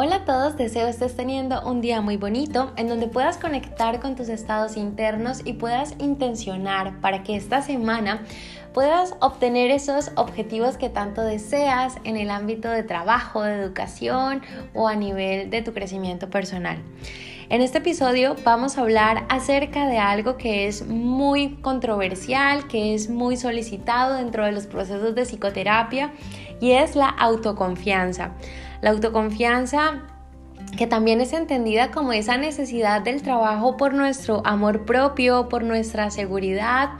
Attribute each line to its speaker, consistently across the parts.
Speaker 1: Hola a todos, deseo estés teniendo un día muy bonito en donde puedas conectar con tus estados internos y puedas intencionar para que esta semana puedas obtener esos objetivos que tanto deseas en el ámbito de trabajo, de educación o a nivel de tu crecimiento personal. En este episodio vamos a hablar acerca de algo que es muy controversial, que es muy solicitado dentro de los procesos de psicoterapia y es la autoconfianza. La autoconfianza que también es entendida como esa necesidad del trabajo por nuestro amor propio, por nuestra seguridad,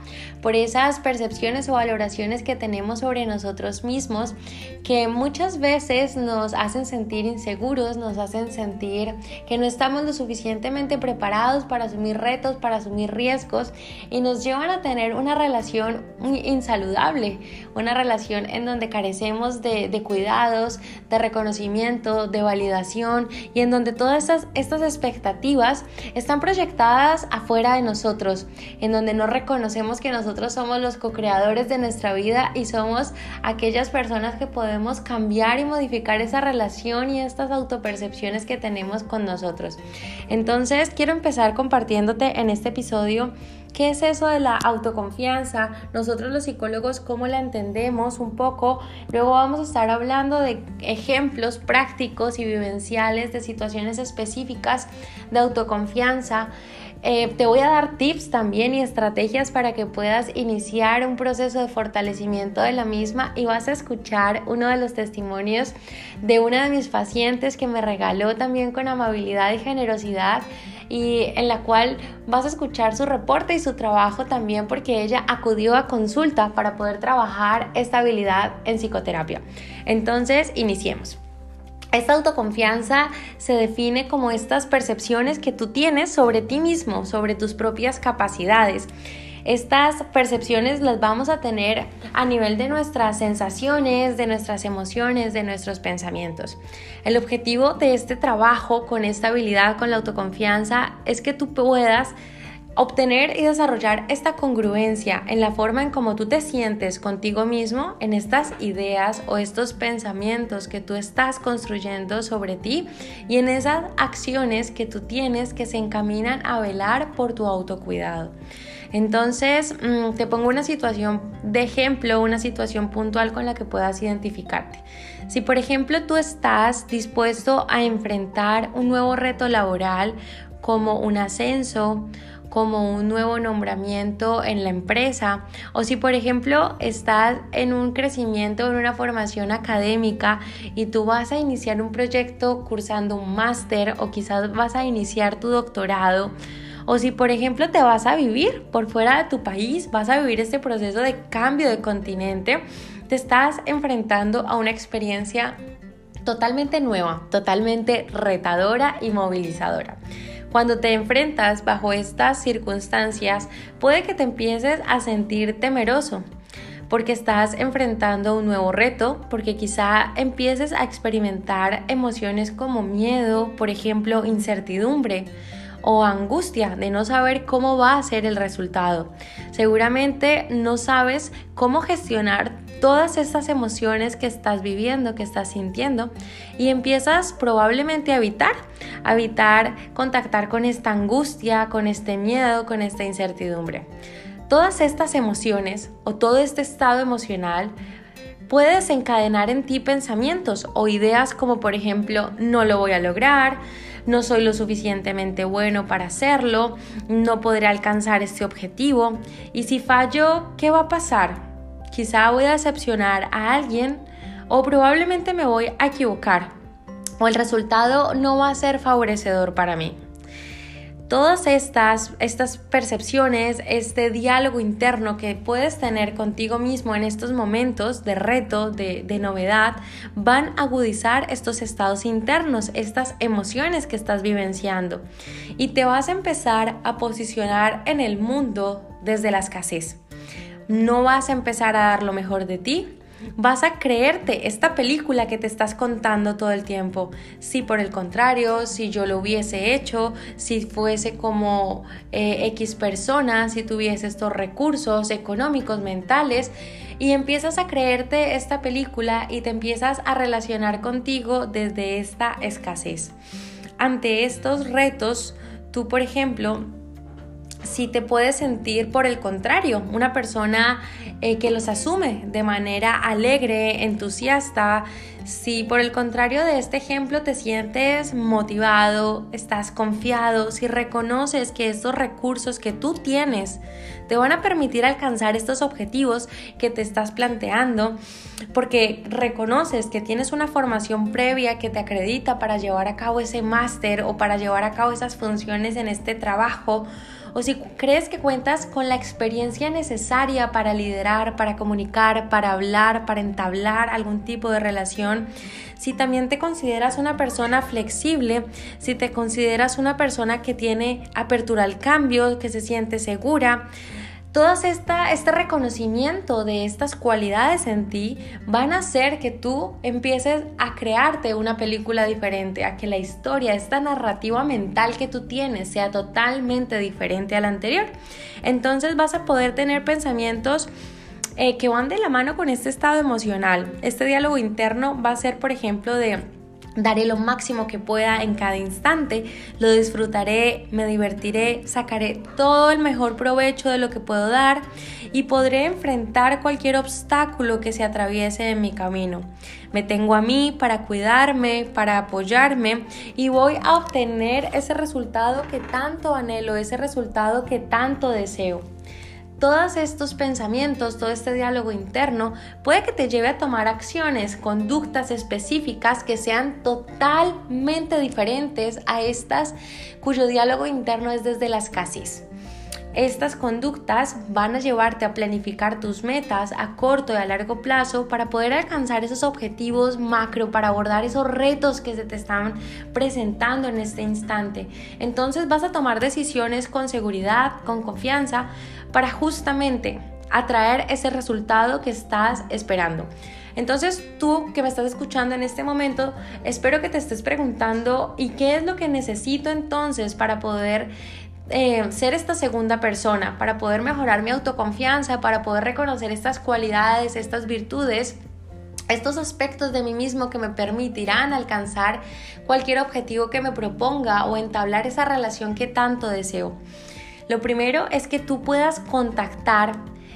Speaker 1: por esas percepciones o valoraciones que tenemos sobre nosotros mismos, que muchas veces nos hacen sentir inseguros, nos hacen sentir que no estamos lo suficientemente preparados para asumir retos, para asumir riesgos y nos llevan a tener una relación muy insaludable, una relación en donde carecemos de, cuidados, de reconocimiento, de validación y en donde todas estas, estas expectativas están proyectadas afuera de nosotros, en donde no reconocemos que nosotros somos los co-creadores de nuestra vida y somos aquellas personas que podemos cambiar y modificar esa relación y estas autopercepciones que tenemos con nosotros. Entonces, quiero empezar compartiéndote en este episodio ¿Qué es eso de la autoconfianza? Nosotros los psicólogos, ¿cómo la entendemos un poco? Luego vamos a estar hablando de ejemplos prácticos y vivenciales de situaciones específicas de autoconfianza. Eh, te voy a dar tips también y estrategias para que puedas iniciar un proceso de fortalecimiento de la misma y vas a escuchar uno de los testimonios de una de mis pacientes que me regaló también con amabilidad y generosidad y en la cual vas a escuchar su reporte y su trabajo también porque ella acudió a consulta para poder trabajar esta habilidad en psicoterapia. Entonces, iniciemos. Esta autoconfianza se define como estas percepciones que tú tienes sobre ti mismo, sobre tus propias capacidades. Estas percepciones las vamos a tener a nivel de nuestras sensaciones, de nuestras emociones, de nuestros pensamientos. El objetivo de este trabajo con esta habilidad, con la autoconfianza, es que tú puedas obtener y desarrollar esta congruencia en la forma en cómo tú te sientes contigo mismo, en estas ideas o estos pensamientos que tú estás construyendo sobre ti y en esas acciones que tú tienes que se encaminan a velar por tu autocuidado. Entonces, mm, te pongo una situación de ejemplo, una situación puntual con la que puedas identificarte. Si por ejemplo tú estás dispuesto a enfrentar un nuevo reto laboral como un ascenso, como un nuevo nombramiento en la empresa o si por ejemplo estás en un crecimiento, en una formación académica y tú vas a iniciar un proyecto cursando un máster o quizás vas a iniciar tu doctorado o si por ejemplo te vas a vivir por fuera de tu país, vas a vivir este proceso de cambio de continente, te estás enfrentando a una experiencia totalmente nueva, totalmente retadora y movilizadora. Cuando te enfrentas bajo estas circunstancias, puede que te empieces a sentir temeroso, porque estás enfrentando un nuevo reto, porque quizá empieces a experimentar emociones como miedo, por ejemplo, incertidumbre o angustia de no saber cómo va a ser el resultado. Seguramente no sabes cómo gestionar todas estas emociones que estás viviendo, que estás sintiendo y empiezas probablemente a evitar, a evitar contactar con esta angustia, con este miedo, con esta incertidumbre. Todas estas emociones o todo este estado emocional puede desencadenar en ti pensamientos o ideas como por ejemplo no lo voy a lograr, no soy lo suficientemente bueno para hacerlo, no podré alcanzar este objetivo y si fallo, ¿qué va a pasar? Quizá voy a decepcionar a alguien o probablemente me voy a equivocar o el resultado no va a ser favorecedor para mí. Todas estas, estas percepciones, este diálogo interno que puedes tener contigo mismo en estos momentos de reto, de, de novedad, van a agudizar estos estados internos, estas emociones que estás vivenciando. Y te vas a empezar a posicionar en el mundo desde la escasez no vas a empezar a dar lo mejor de ti. Vas a creerte esta película que te estás contando todo el tiempo. Si por el contrario, si yo lo hubiese hecho, si fuese como eh, X persona, si tuviese estos recursos económicos, mentales, y empiezas a creerte esta película y te empiezas a relacionar contigo desde esta escasez. Ante estos retos, tú, por ejemplo, si te puedes sentir por el contrario, una persona eh, que los asume de manera alegre, entusiasta, si por el contrario de este ejemplo te sientes motivado, estás confiado, si reconoces que estos recursos que tú tienes te van a permitir alcanzar estos objetivos que te estás planteando, porque reconoces que tienes una formación previa que te acredita para llevar a cabo ese máster o para llevar a cabo esas funciones en este trabajo, o si crees que cuentas con la experiencia necesaria para liderar, para comunicar, para hablar, para entablar algún tipo de relación, si también te consideras una persona flexible, si te consideras una persona que tiene apertura al cambio, que se siente segura, todo esta, este reconocimiento de estas cualidades en ti van a hacer que tú empieces a crearte una película diferente, a que la historia, esta narrativa mental que tú tienes sea totalmente diferente a la anterior. Entonces vas a poder tener pensamientos eh, que van de la mano con este estado emocional. Este diálogo interno va a ser, por ejemplo, de Daré lo máximo que pueda en cada instante, lo disfrutaré, me divertiré, sacaré todo el mejor provecho de lo que puedo dar y podré enfrentar cualquier obstáculo que se atraviese en mi camino. Me tengo a mí para cuidarme, para apoyarme y voy a obtener ese resultado que tanto anhelo, ese resultado que tanto deseo todos estos pensamientos, todo este diálogo interno puede que te lleve a tomar acciones, conductas específicas que sean totalmente diferentes a estas cuyo diálogo interno es desde la escasez. Estas conductas van a llevarte a planificar tus metas a corto y a largo plazo para poder alcanzar esos objetivos macro, para abordar esos retos que se te están presentando en este instante. Entonces vas a tomar decisiones con seguridad, con confianza, para justamente atraer ese resultado que estás esperando. Entonces tú que me estás escuchando en este momento, espero que te estés preguntando, ¿y qué es lo que necesito entonces para poder eh, ser esta segunda persona, para poder mejorar mi autoconfianza, para poder reconocer estas cualidades, estas virtudes estos aspectos de mí mismo que me permitirán alcanzar cualquier objetivo que me proponga o entablar esa relación que tanto deseo. Lo primero es que tú puedas contactar,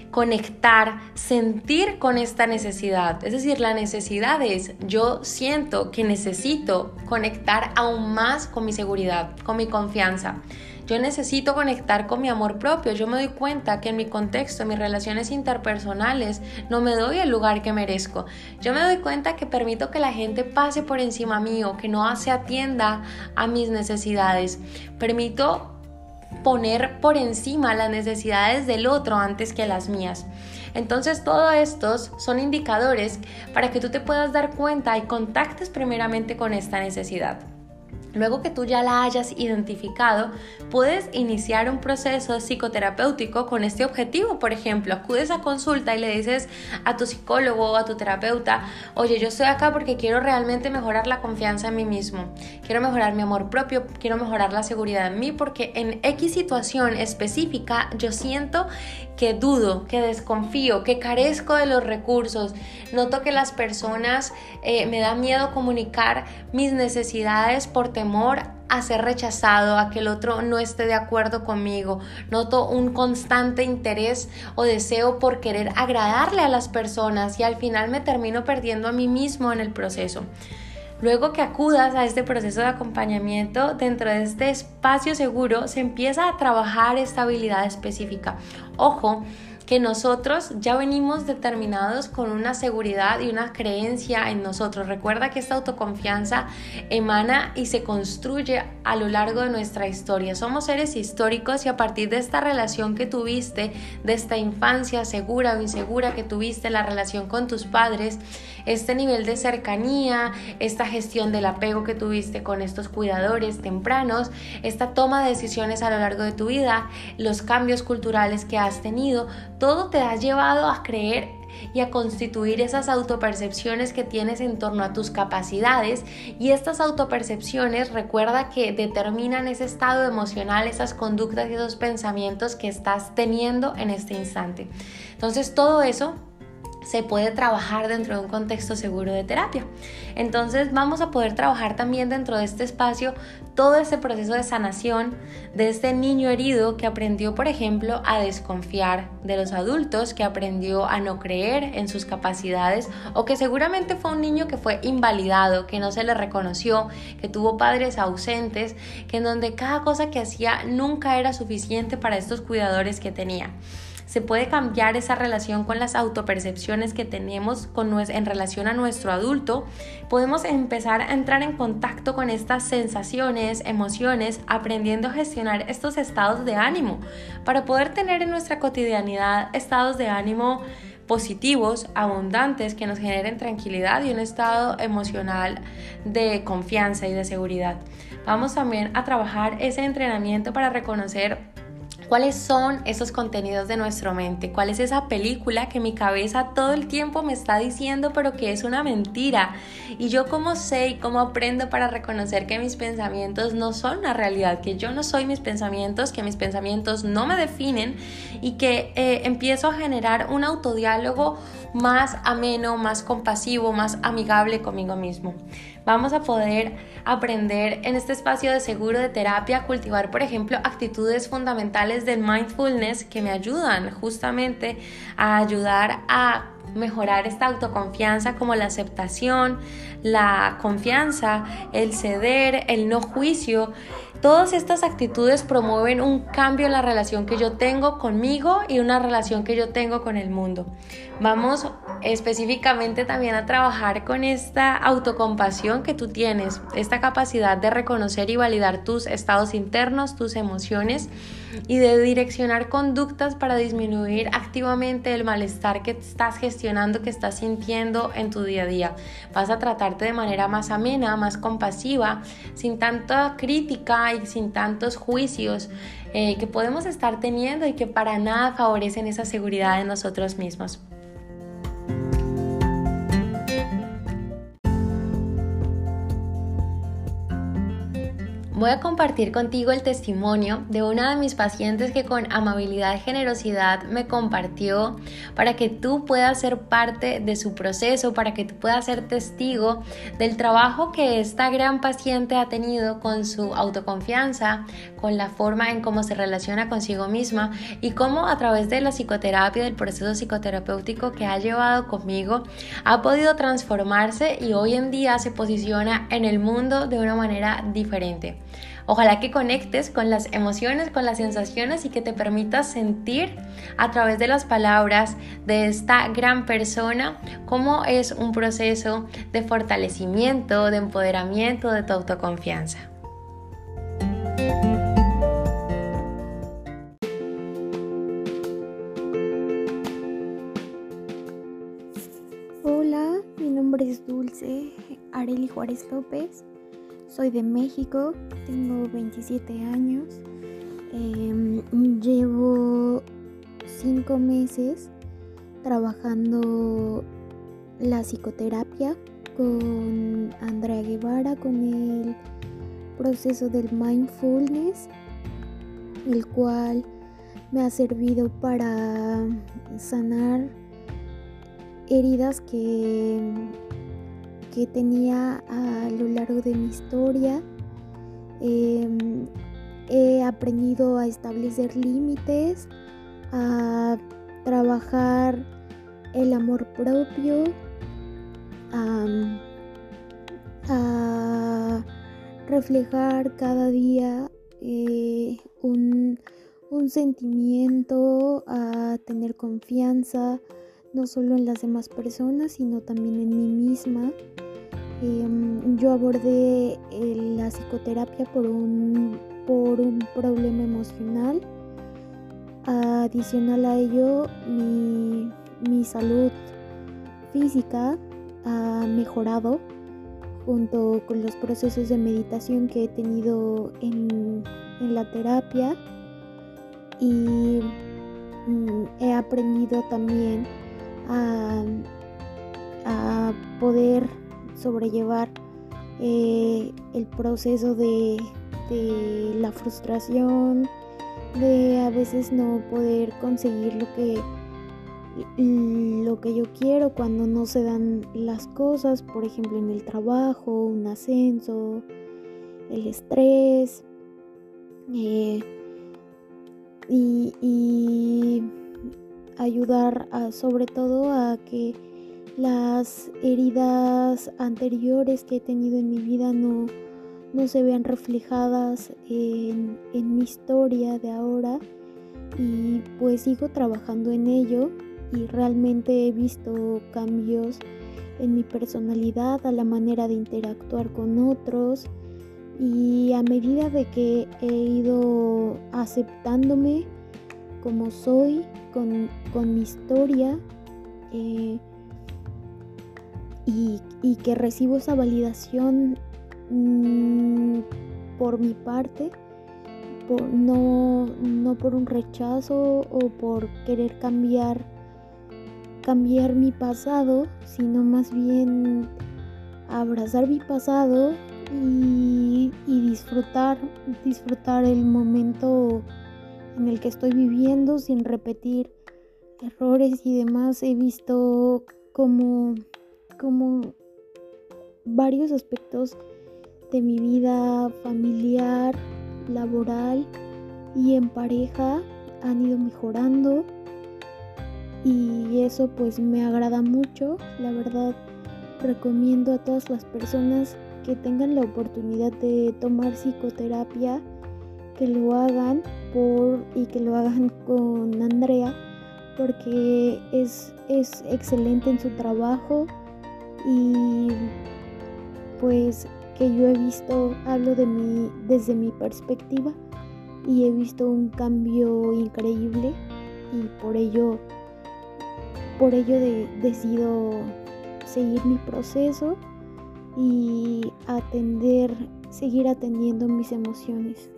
Speaker 1: conectar, sentir con esta necesidad. Es decir, la necesidad es, yo siento que necesito conectar aún más con mi seguridad, con mi confianza. Yo necesito conectar con mi amor propio. Yo me doy cuenta que en mi contexto, en mis relaciones interpersonales, no me doy el lugar que merezco. Yo me doy cuenta que permito que la gente pase por encima mío, que no se atienda a mis necesidades. Permito poner por encima las necesidades del otro antes que las mías. Entonces todos estos son indicadores para que tú te puedas dar cuenta y contactes primeramente con esta necesidad. Luego que tú ya la hayas identificado, puedes iniciar un proceso psicoterapéutico con este objetivo. Por ejemplo, acudes a consulta y le dices a tu psicólogo o a tu terapeuta, oye, yo estoy acá porque quiero realmente mejorar la confianza en mí mismo, quiero mejorar mi amor propio, quiero mejorar la seguridad en mí, porque en X situación específica yo siento que dudo, que desconfío, que carezco de los recursos, noto que las personas eh, me da miedo comunicar mis necesidades por temor a ser rechazado, a que el otro no esté de acuerdo conmigo. Noto un constante interés o deseo por querer agradarle a las personas y al final me termino perdiendo a mí mismo en el proceso. Luego que acudas a este proceso de acompañamiento, dentro de este espacio seguro se empieza a trabajar esta habilidad específica. Ojo, que nosotros ya venimos determinados con una seguridad y una creencia en nosotros. Recuerda que esta autoconfianza emana y se construye a lo largo de nuestra historia. Somos seres históricos y a partir de esta relación que tuviste, de esta infancia segura o insegura que tuviste, la relación con tus padres, este nivel de cercanía, esta gestión del apego que tuviste con estos cuidadores tempranos, esta toma de decisiones a lo largo de tu vida, los cambios culturales que has tenido, todo te ha llevado a creer y a constituir esas autopercepciones que tienes en torno a tus capacidades y estas autopercepciones recuerda que determinan ese estado emocional, esas conductas y esos pensamientos que estás teniendo en este instante. Entonces todo eso se puede trabajar dentro de un contexto seguro de terapia. Entonces vamos a poder trabajar también dentro de este espacio todo ese proceso de sanación de este niño herido que aprendió, por ejemplo, a desconfiar de los adultos, que aprendió a no creer en sus capacidades o que seguramente fue un niño que fue invalidado, que no se le reconoció, que tuvo padres ausentes, que en donde cada cosa que hacía nunca era suficiente para estos cuidadores que tenía se puede cambiar esa relación con las autopercepciones que tenemos con, en relación a nuestro adulto, podemos empezar a entrar en contacto con estas sensaciones, emociones, aprendiendo a gestionar estos estados de ánimo para poder tener en nuestra cotidianidad estados de ánimo positivos, abundantes, que nos generen tranquilidad y un estado emocional de confianza y de seguridad. Vamos también a trabajar ese entrenamiento para reconocer ¿Cuáles son esos contenidos de nuestra mente? ¿Cuál es esa película que mi cabeza todo el tiempo me está diciendo pero que es una mentira? Y yo cómo sé y cómo aprendo para reconocer que mis pensamientos no son una realidad, que yo no soy mis pensamientos, que mis pensamientos no me definen y que eh, empiezo a generar un autodiálogo más ameno, más compasivo, más amigable conmigo mismo. Vamos a poder aprender en este espacio de seguro de terapia cultivar, por ejemplo, actitudes fundamentales del mindfulness que me ayudan justamente a ayudar a mejorar esta autoconfianza como la aceptación, la confianza, el ceder, el no juicio. Todas estas actitudes promueven un cambio en la relación que yo tengo conmigo y una relación que yo tengo con el mundo. Vamos específicamente también a trabajar con esta autocompasión que tú tienes, esta capacidad de reconocer y validar tus estados internos, tus emociones y de direccionar conductas para disminuir activamente el malestar que estás gestionando, que estás sintiendo en tu día a día. Vas a tratarte de manera más amena, más compasiva, sin tanta crítica y sin tantos juicios eh, que podemos estar teniendo y que para nada favorecen esa seguridad de nosotros mismos. Voy a compartir contigo el testimonio de una de mis pacientes que con amabilidad y generosidad me compartió para que tú puedas ser parte de su proceso, para que tú puedas ser testigo del trabajo que esta gran paciente ha tenido con su autoconfianza, con la forma en cómo se relaciona consigo misma y cómo a través de la psicoterapia, del proceso psicoterapéutico que ha llevado conmigo, ha podido transformarse y hoy en día se posiciona en el mundo de una manera diferente. Ojalá que conectes con las emociones, con las sensaciones y que te permitas sentir a través de las palabras de esta gran persona cómo es un proceso de fortalecimiento, de empoderamiento, de tu autoconfianza.
Speaker 2: Hola, mi nombre es Dulce Areli Juárez López. Soy de México, tengo 27 años. Em, llevo 5 meses trabajando la psicoterapia con Andrea Guevara, con el proceso del mindfulness, el cual me ha servido para sanar heridas que que tenía a lo largo de mi historia. Em, he aprendido a establecer límites, a trabajar el amor propio, a, reflejar cada día eh, un, un sentimiento, a tener confianza, no solo en las demás personas, sino también en mí misma. Em, yo abordé eh, la psicoterapia por un, por un problema emocional. Adicional a ello, mi, mi salud física ha mejorado junto con los procesos de meditación que he tenido en, en la terapia y mm, he aprendido también a, a poder sobrellevar eh, el proceso de, la frustración, de a veces no poder conseguir lo que, lo que yo quiero cuando no se dan las cosas, por ejemplo en el trabajo, un ascenso, el estrés. Eh, y, ayudar sobre todo a que las heridas anteriores que he tenido en mi vida no, no se vean reflejadas en, en mi historia de ahora y pues sigo trabajando en ello y realmente he visto cambios en mi personalidad, a la manera de interactuar con otros y a medida de que he ido aceptándome como soy, con, mi historia eh, y, que recibo esa validación mm, por mi parte, no, no por un rechazo o por querer cambiar cambiar mi pasado, sino más bien abrazar mi pasado y, disfrutar, disfrutar el momento en el que estoy viviendo sin repetir errores y demás. He visto como, como varios aspectos de mi vida familiar, laboral y en pareja han ido mejorando y eso pues me agrada mucho. La verdad recomiendo a todas las personas que tengan la oportunidad de tomar psicoterapia que lo hagan por y que lo hagan con Andrea porque es, es excelente en su trabajo y pues que yo he visto, hablo de mí desde mi perspectiva y he visto un cambio increíble y por ello por ello de, decido seguir mi proceso y atender, seguir atendiendo mis emociones.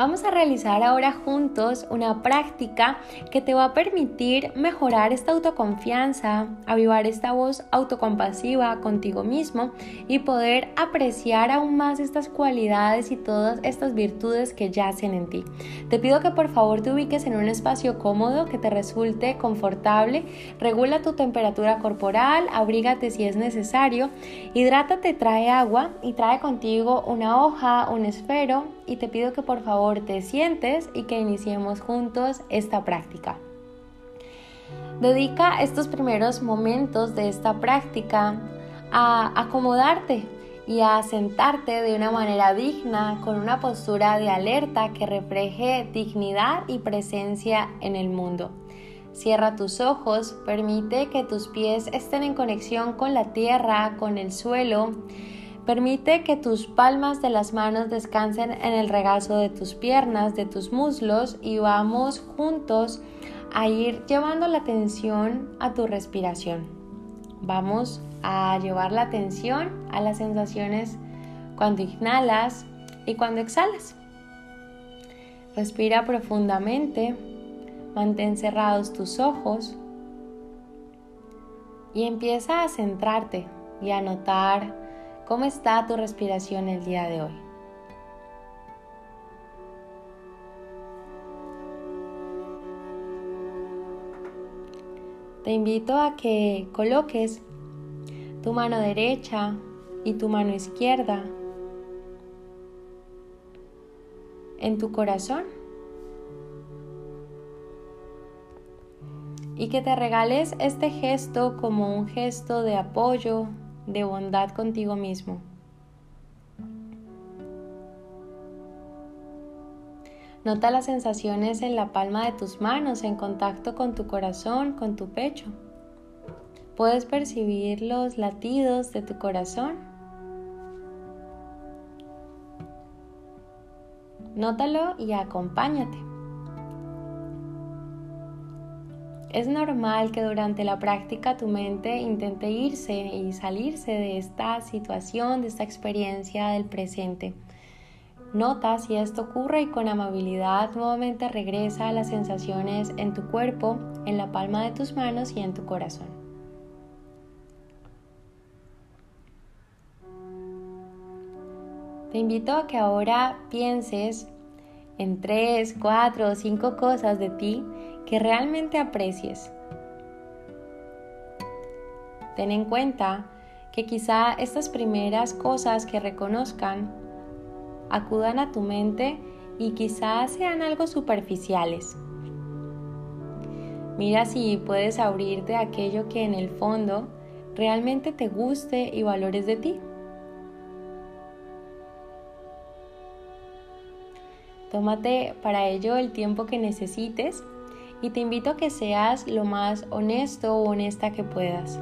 Speaker 1: Vamos a realizar ahora juntos una práctica que te va a permitir mejorar esta autoconfianza, avivar esta voz autocompasiva contigo mismo y poder apreciar aún más estas cualidades y todas estas virtudes que yacen en ti. Te pido que por favor te ubiques en un espacio cómodo que te resulte confortable, regula tu temperatura corporal, abrígate si es necesario, hidrátate, trae agua y trae contigo una hoja, un esfero y te pido que por favor te sientes y que iniciemos juntos esta práctica. Dedica estos primeros momentos de esta práctica a acomodarte y a sentarte de una manera digna con una postura de alerta que refleje dignidad y presencia en el mundo. Cierra tus ojos, permite que tus pies estén en conexión con la tierra, con el suelo Permite que tus palmas de las manos descansen en el regazo de tus piernas, de tus muslos y vamos juntos a ir llevando la atención a tu respiración. Vamos a llevar la atención a las sensaciones cuando inhalas y cuando exhalas. Respira profundamente, mantén cerrados tus ojos y empieza a centrarte y a notar ¿Cómo está tu respiración el día de hoy? Te invito a que coloques tu mano derecha y tu mano izquierda en tu corazón y que te regales este gesto como un gesto de apoyo, de bondad contigo mismo. Nota las sensaciones en la palma de tus manos en contacto con tu corazón, con tu pecho. Puedes percibir los latidos de tu corazón. Nótalo y acompáñate. Es normal que durante la práctica tu mente intente irse y salirse de esta situación, de esta experiencia del presente. Nota si esto ocurre y con amabilidad nuevamente regresa a las sensaciones en tu cuerpo, en la palma de tus manos y en tu corazón. Te invito a que ahora pienses en tres, cuatro o cinco cosas de ti que realmente aprecies. Ten en cuenta que quizá estas primeras cosas que reconozcan acudan a tu mente y quizá sean algo superficiales. Mira si puedes abrirte a aquello que en el fondo realmente te guste y valores de ti. Tómate para ello el tiempo que necesites y te invito a que seas lo más honesto o honesta que puedas.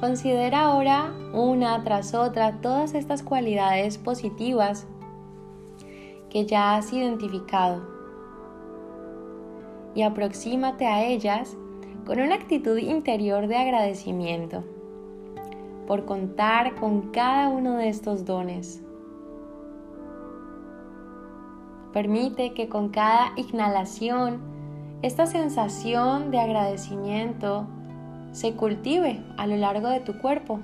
Speaker 1: Considera ahora una tras otra todas estas cualidades positivas que ya has identificado y aproxímate a ellas con una actitud interior de agradecimiento por contar con cada uno de estos dones. Permite que con cada inhalación esta sensación de agradecimiento se cultive a lo largo de tu cuerpo.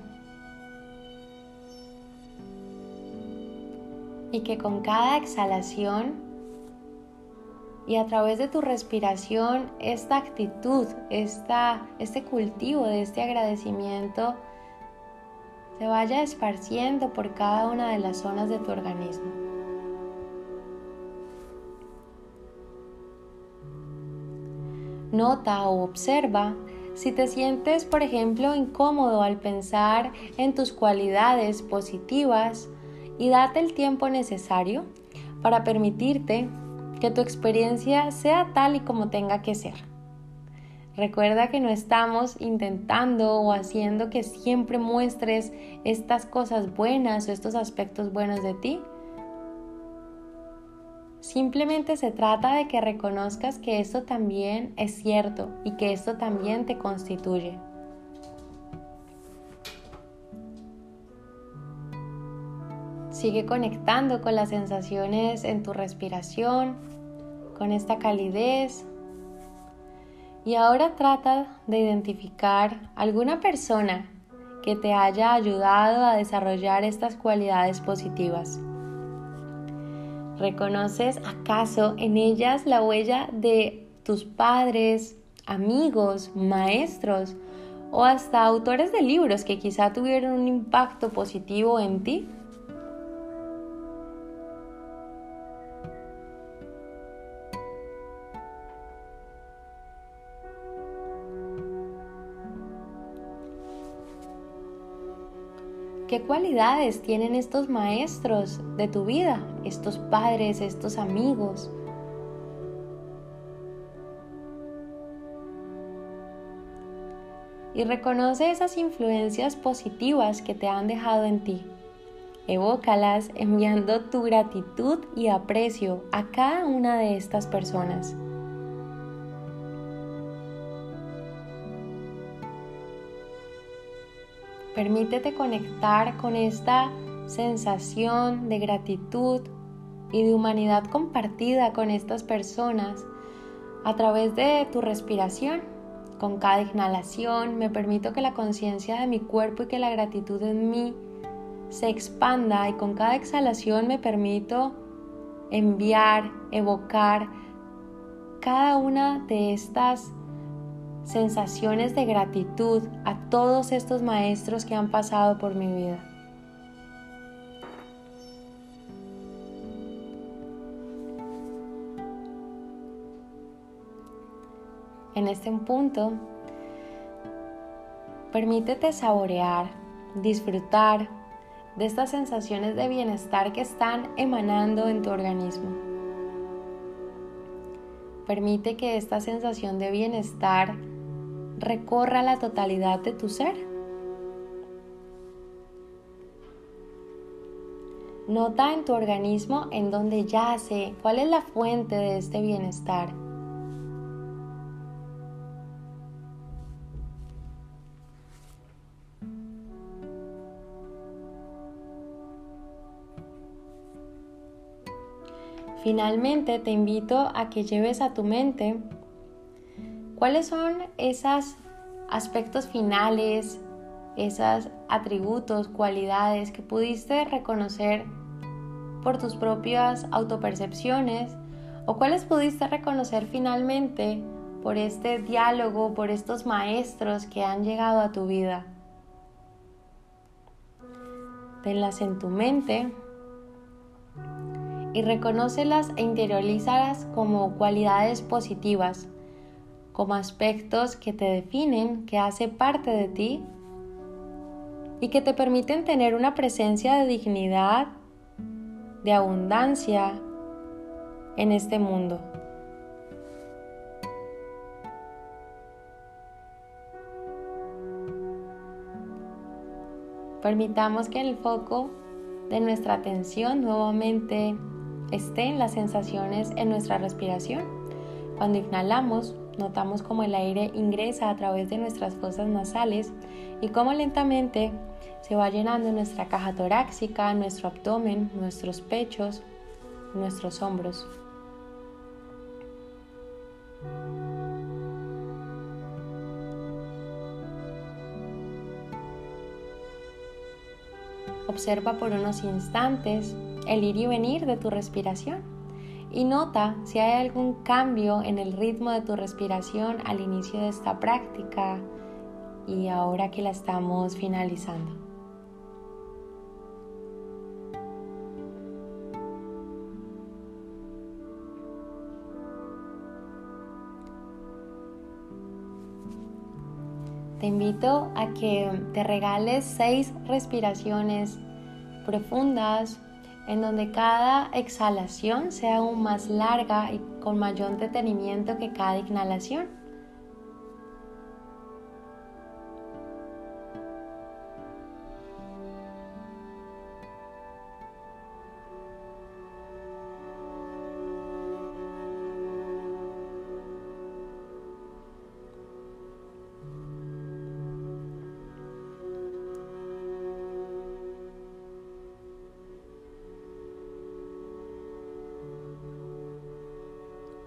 Speaker 1: Y que con cada exhalación y a través de tu respiración, esta actitud, esta, este cultivo de este agradecimiento se vaya esparciendo por cada una de las zonas de tu organismo. Nota o observa si te sientes, por ejemplo, incómodo al pensar en tus cualidades positivas y date el tiempo necesario para permitirte que tu experiencia sea tal y como tenga que ser. Recuerda que no estamos intentando o haciendo que siempre muestres estas cosas buenas o estos aspectos buenos de ti, Simplemente se trata de que reconozcas que esto también es cierto y que esto también te constituye. Sigue conectando con las sensaciones en tu respiración, con esta calidez. Y ahora trata de identificar alguna persona que te haya ayudado a desarrollar estas cualidades positivas. ¿Reconoces acaso en ellas la huella de tus padres, amigos, maestros o hasta autores de libros que quizá tuvieron un impacto positivo en ti? ¿Qué cualidades tienen estos maestros de tu vida, estos padres, estos amigos? Y reconoce esas influencias positivas que te han dejado en ti. Evócalas enviando tu gratitud y aprecio a cada una de estas personas. Permítete conectar con esta sensación de gratitud y de humanidad compartida con estas personas a través de tu respiración. Con cada inhalación me permito que la conciencia de mi cuerpo y que la gratitud en mí se expanda y con cada exhalación me permito enviar, evocar cada una de estas sensaciones de gratitud a todos estos maestros que han pasado por mi vida. En este punto, permítete saborear, disfrutar de estas sensaciones de bienestar que están emanando en tu organismo. Permite que esta sensación de bienestar recorra la totalidad de tu ser. Nota en tu organismo en donde yace, cuál es la fuente de este bienestar. Finalmente te invito a que lleves a tu mente ¿Cuáles son esas aspectos finales, esos atributos, cualidades que pudiste reconocer por tus propias autopercepciones o cuáles pudiste reconocer finalmente por este diálogo, por estos maestros que han llegado a tu vida. Tenlas en tu mente y reconócelas e interiorízalas como cualidades positivas, como aspectos que te definen, que hace parte de ti y que te permiten tener una presencia de dignidad, de abundancia en este mundo. Permitamos que el foco de nuestra atención nuevamente esté en las sensaciones en nuestra respiración. Cuando inhalamos, notamos cómo el aire ingresa a través de nuestras fosas nasales y cómo lentamente se va llenando nuestra caja torácica, nuestro abdomen, nuestros pechos, nuestros hombros. Observa por unos instantes el ir y venir de tu respiración y nota si hay algún cambio en el ritmo de tu respiración al inicio de esta práctica y ahora que la estamos finalizando. Te invito a que te regales seis respiraciones profundas en donde cada exhalación sea aún más larga y con mayor detenimiento que cada inhalación.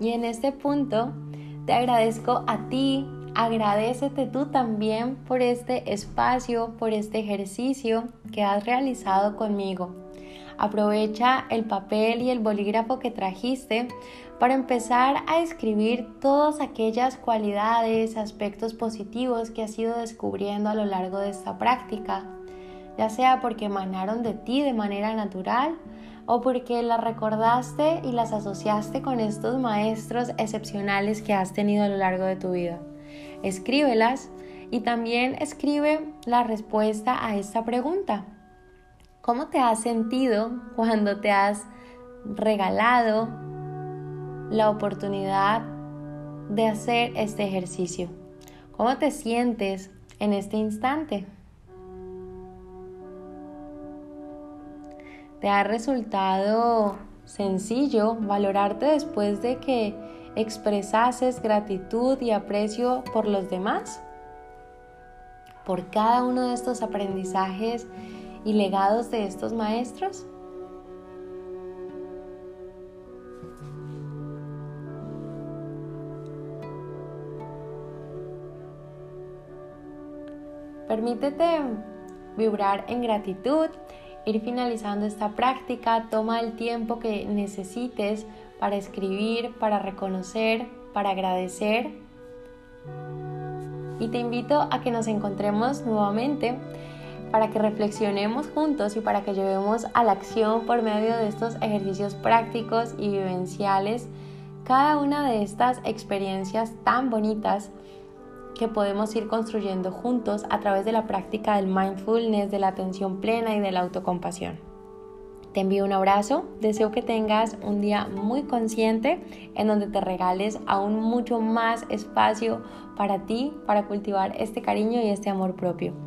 Speaker 1: Y en este punto te agradezco a ti, agradecete tú también por este espacio, por este ejercicio que has realizado conmigo. Aprovecha el papel y el bolígrafo que trajiste para empezar a escribir todas aquellas cualidades, aspectos positivos que has ido descubriendo a lo largo de esta práctica, ya sea porque emanaron de ti de manera natural o porque las recordaste y las asociaste con estos maestros excepcionales que has tenido a lo largo de tu vida. Escríbelas y también escribe la respuesta a esta pregunta. ¿Cómo te has sentido cuando te has regalado la oportunidad de hacer este ejercicio? ¿Cómo te sientes en este instante? ¿Te ha resultado sencillo valorarte después de que expresases gratitud y aprecio por los demás? ¿Por cada uno de estos aprendizajes y legados de estos maestros? Permítete vibrar en gratitud ir finalizando esta práctica, toma el tiempo que necesites para escribir, para reconocer, para agradecer. Y te invito a que nos encontremos nuevamente para que reflexionemos juntos y para que llevemos a la acción por medio de estos ejercicios prácticos y vivenciales cada una de estas experiencias tan bonitas que podemos ir construyendo juntos a través de la práctica del mindfulness, de la atención plena y de la autocompasión. Te envío un abrazo, deseo que tengas un día muy consciente en donde te regales aún mucho más espacio para ti, para cultivar este cariño y este amor propio.